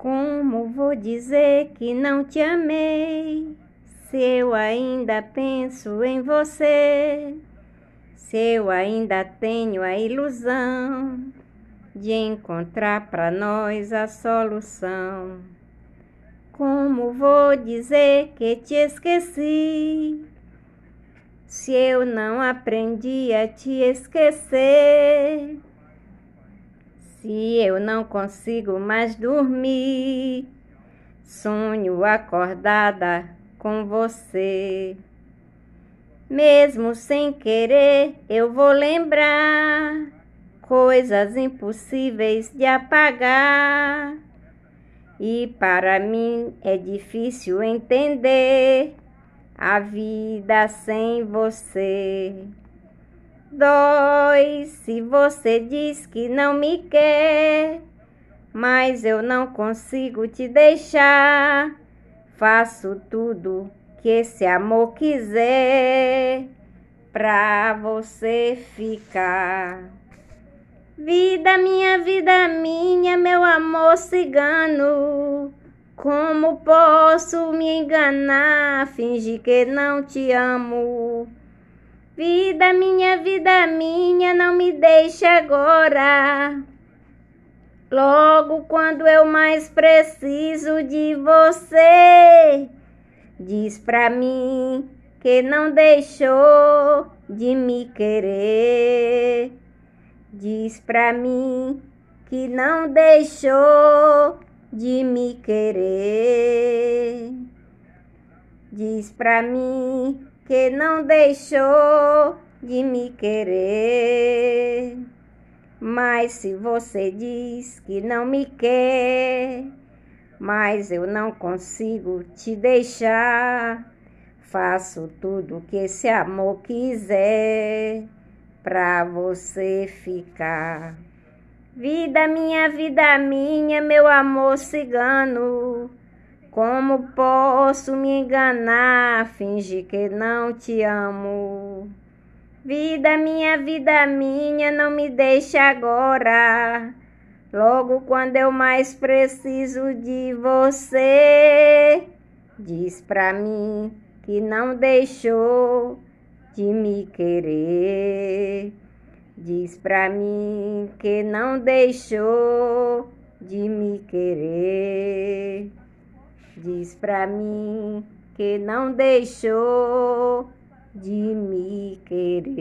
Como vou dizer que não te amei? Se eu ainda penso em você, se eu ainda tenho a ilusão de encontrar para nós a solução. Como vou dizer que te esqueci? Se eu não aprendi a te esquecer, se eu não consigo mais dormir, sonho acordada com você. Mesmo sem querer, eu vou lembrar coisas impossíveis de apagar. E para mim é difícil entender a vida sem você. Dói se você diz que não me quer, mas eu não consigo te deixar. Faço tudo que esse amor quiser pra você ficar. Vida minha, vida minha, meu amor cigano. Como posso me enganar, fingir que não te amo? Vida minha, vida minha, não me deixe agora. Logo quando eu mais preciso de você, diz pra mim que não deixou de me querer. Diz pra mim que não deixou de me querer. Diz pra mim que não deixou de me querer. Mas se você diz que não me quer, mas eu não consigo te deixar, faço tudo que esse amor quiser pra você ficar. Vida minha, vida minha, meu amor cigano. Como posso me enganar, fingir que não te amo? Vida minha, vida minha, não me deixe agora. Logo quando eu mais preciso de você, diz pra mim que não deixou de me querer. Diz pra mim que não deixou de me querer. Diz pra mim que não deixou de me querer.